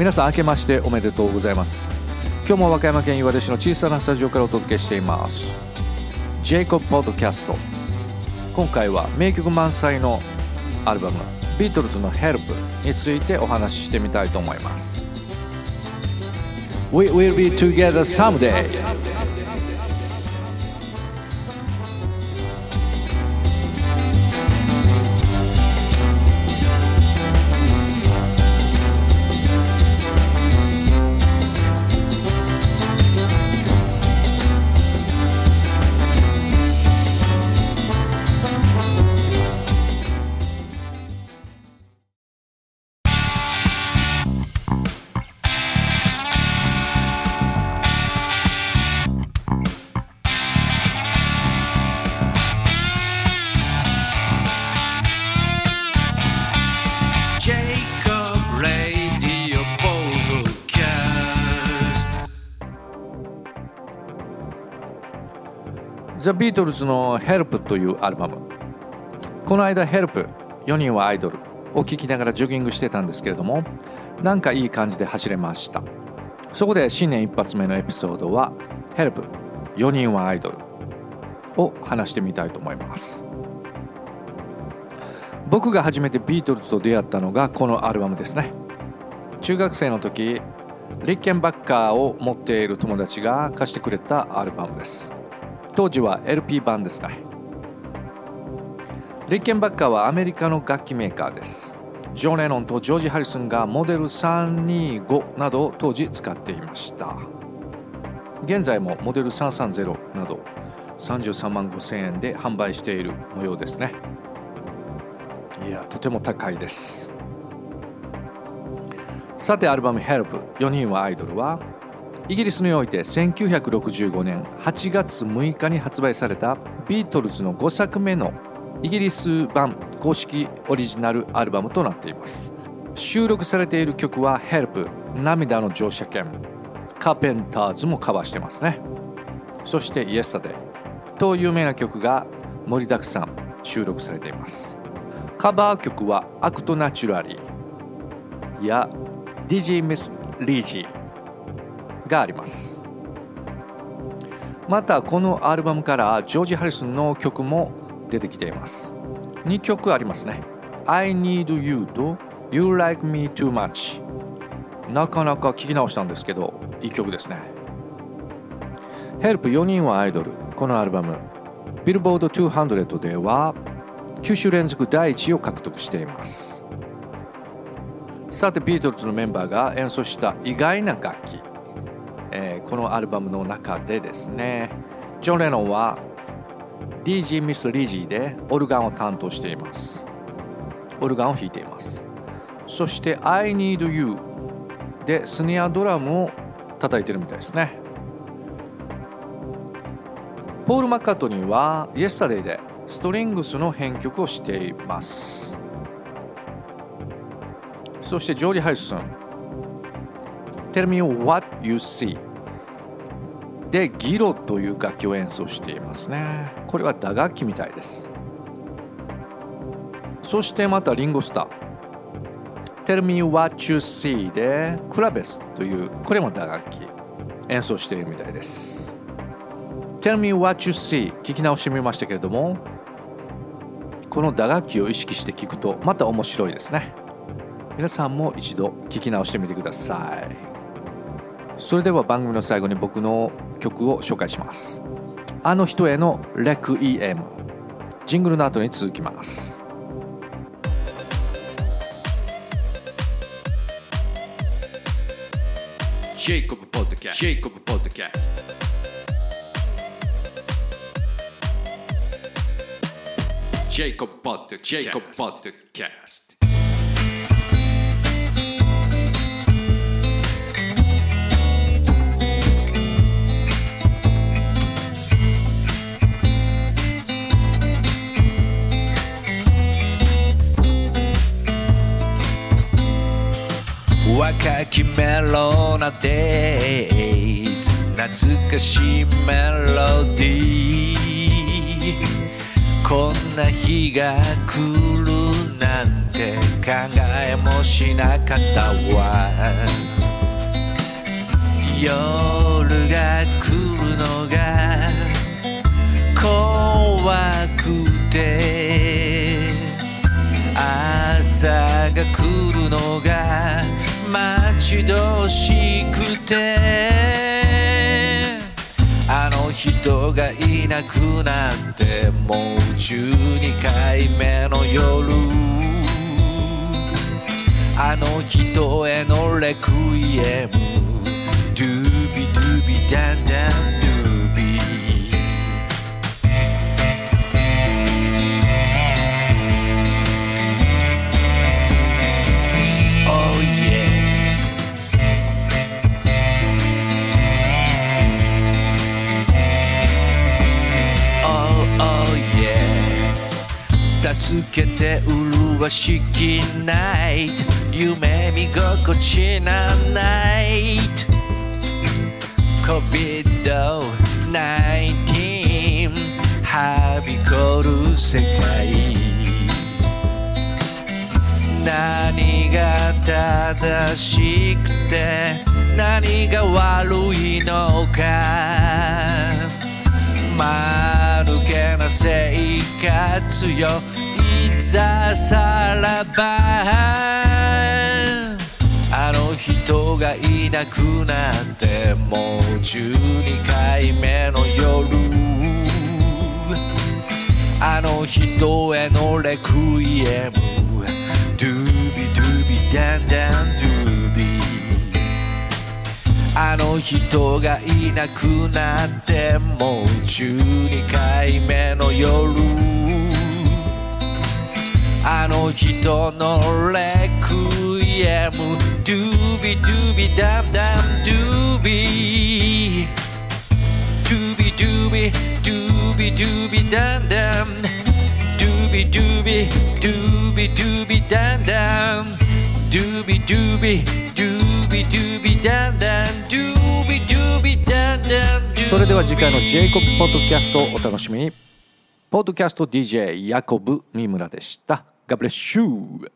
皆さん明けましておめでとうございます。今日も和歌山県岩出市の小さなスタジオからお届けしています。ジェイコブポッドキャスト今回は名曲満載のアルバムビートルズの Help についてお話ししてみたいと思います。We will be together someday ザ・ビートルズの Help というアルバム。この間 Help 4人はアイドル。を聴きながらジョギングしてたんですけれどもなんかいい感じで走れました。そこで新年一発目のエピソードは Help 4人はアイドル。を話してみたいと思います。僕が初めてビートルズと出会ったのがこのアルバムですね。中学生の時リッケンバッカーを持っている友達が貸してくれたアルバムです。当時は LP 版ですね。リッケンバッカーはアメリカの楽器メーカーです。ジョン・レノンとジョージ・ハリスンがモデル325などを当時使っていました。現在もモデル330など33万5000円で販売している模様ですね。いやとても高いです。さてアルバム「HELP4 人はアイドル」はイギリスにおいて1965年8月6日に発売されたビートルズの5作目のイギリス版公式オリジナルアルバムとなっています。収録されている曲は「HELP 涙の乗車券」カーペンターズもカバーしてますね。そして「Yesterday」と有名な曲が盛りだくさん収録されています。カバー曲はアクトナチュラリーや DJ ミス・リージーがあります。またこのアルバムからジョージ・ハリスンの曲も出てきています。2曲ありますね。I Need You と You Like Me Too Much なかなか聞き直したんですけどいい曲ですね。Help4 人はアイドル。このアルバム。ビルボード200では9週連続第1位を獲得しています。さてビートルズのメンバーが演奏した意外な楽器、このアルバムの中でですね。ジョン・レノンは DG ミス・リジーでオルガンを担当しています。オルガンを弾いています。そして I Need You でスネアドラムを叩いてるみたいですね。ポール・マッカートニーは Yesterday でストリングスの編曲をしています。そしてジョージ・ハリスン。Tell me what you see でギロという楽器を演奏していますね。これは打楽器みたいです。そしてまたリンゴスター。Tell me what you see でクラベスというこれも打楽器。演奏しているみたいです。Tell me what you see 聞き直してみましたけれどもこの打楽器を意識して聞くとまた面白いですね。皆さんも一度聞き直してみてください。それでは番組の最後に僕の曲を紹介します。あの人へのレクイエム。ジングルの後に続きます。ジェイコブポッドキャストジェイコブポッドキャスト Jacob Podcast. Jacob Podcast. Waka きメロな days 懐かしいメロディー。こんな日が来るなんて考えもしなかったわ。夜が来るのが怖くて。朝が来る待ち遠しくて。あの人がいなくなってもう12回目の夜。あの人へのレクイエム。ドゥビドゥビダンダンドゥ。助けて麗しきナイト」「夢見心地なナイト」COVID-19 はびこる世界。何が正しくて何が悪いのか。間抜けな生活よ。ざさらばあの人がいなくなってもう12回目の夜あの人へのレクイエム。ドゥビドゥビダンダンドゥビ。あの人がいなくなってもう12回目の夜。あの人のレクイエム。ドゥビドゥビダンダンドゥビ。ドゥビドゥビドゥビドゥビダンダン。ドゥビドゥビドゥビドゥビダンダン。ドゥビドゥビドゥビドゥビダンダン。ドゥビドゥビダンダン。それでは次回のジェイコブポッドキャストをお楽しみに。ポッドキャスト DJ ヤコブ三村でした。God bless you.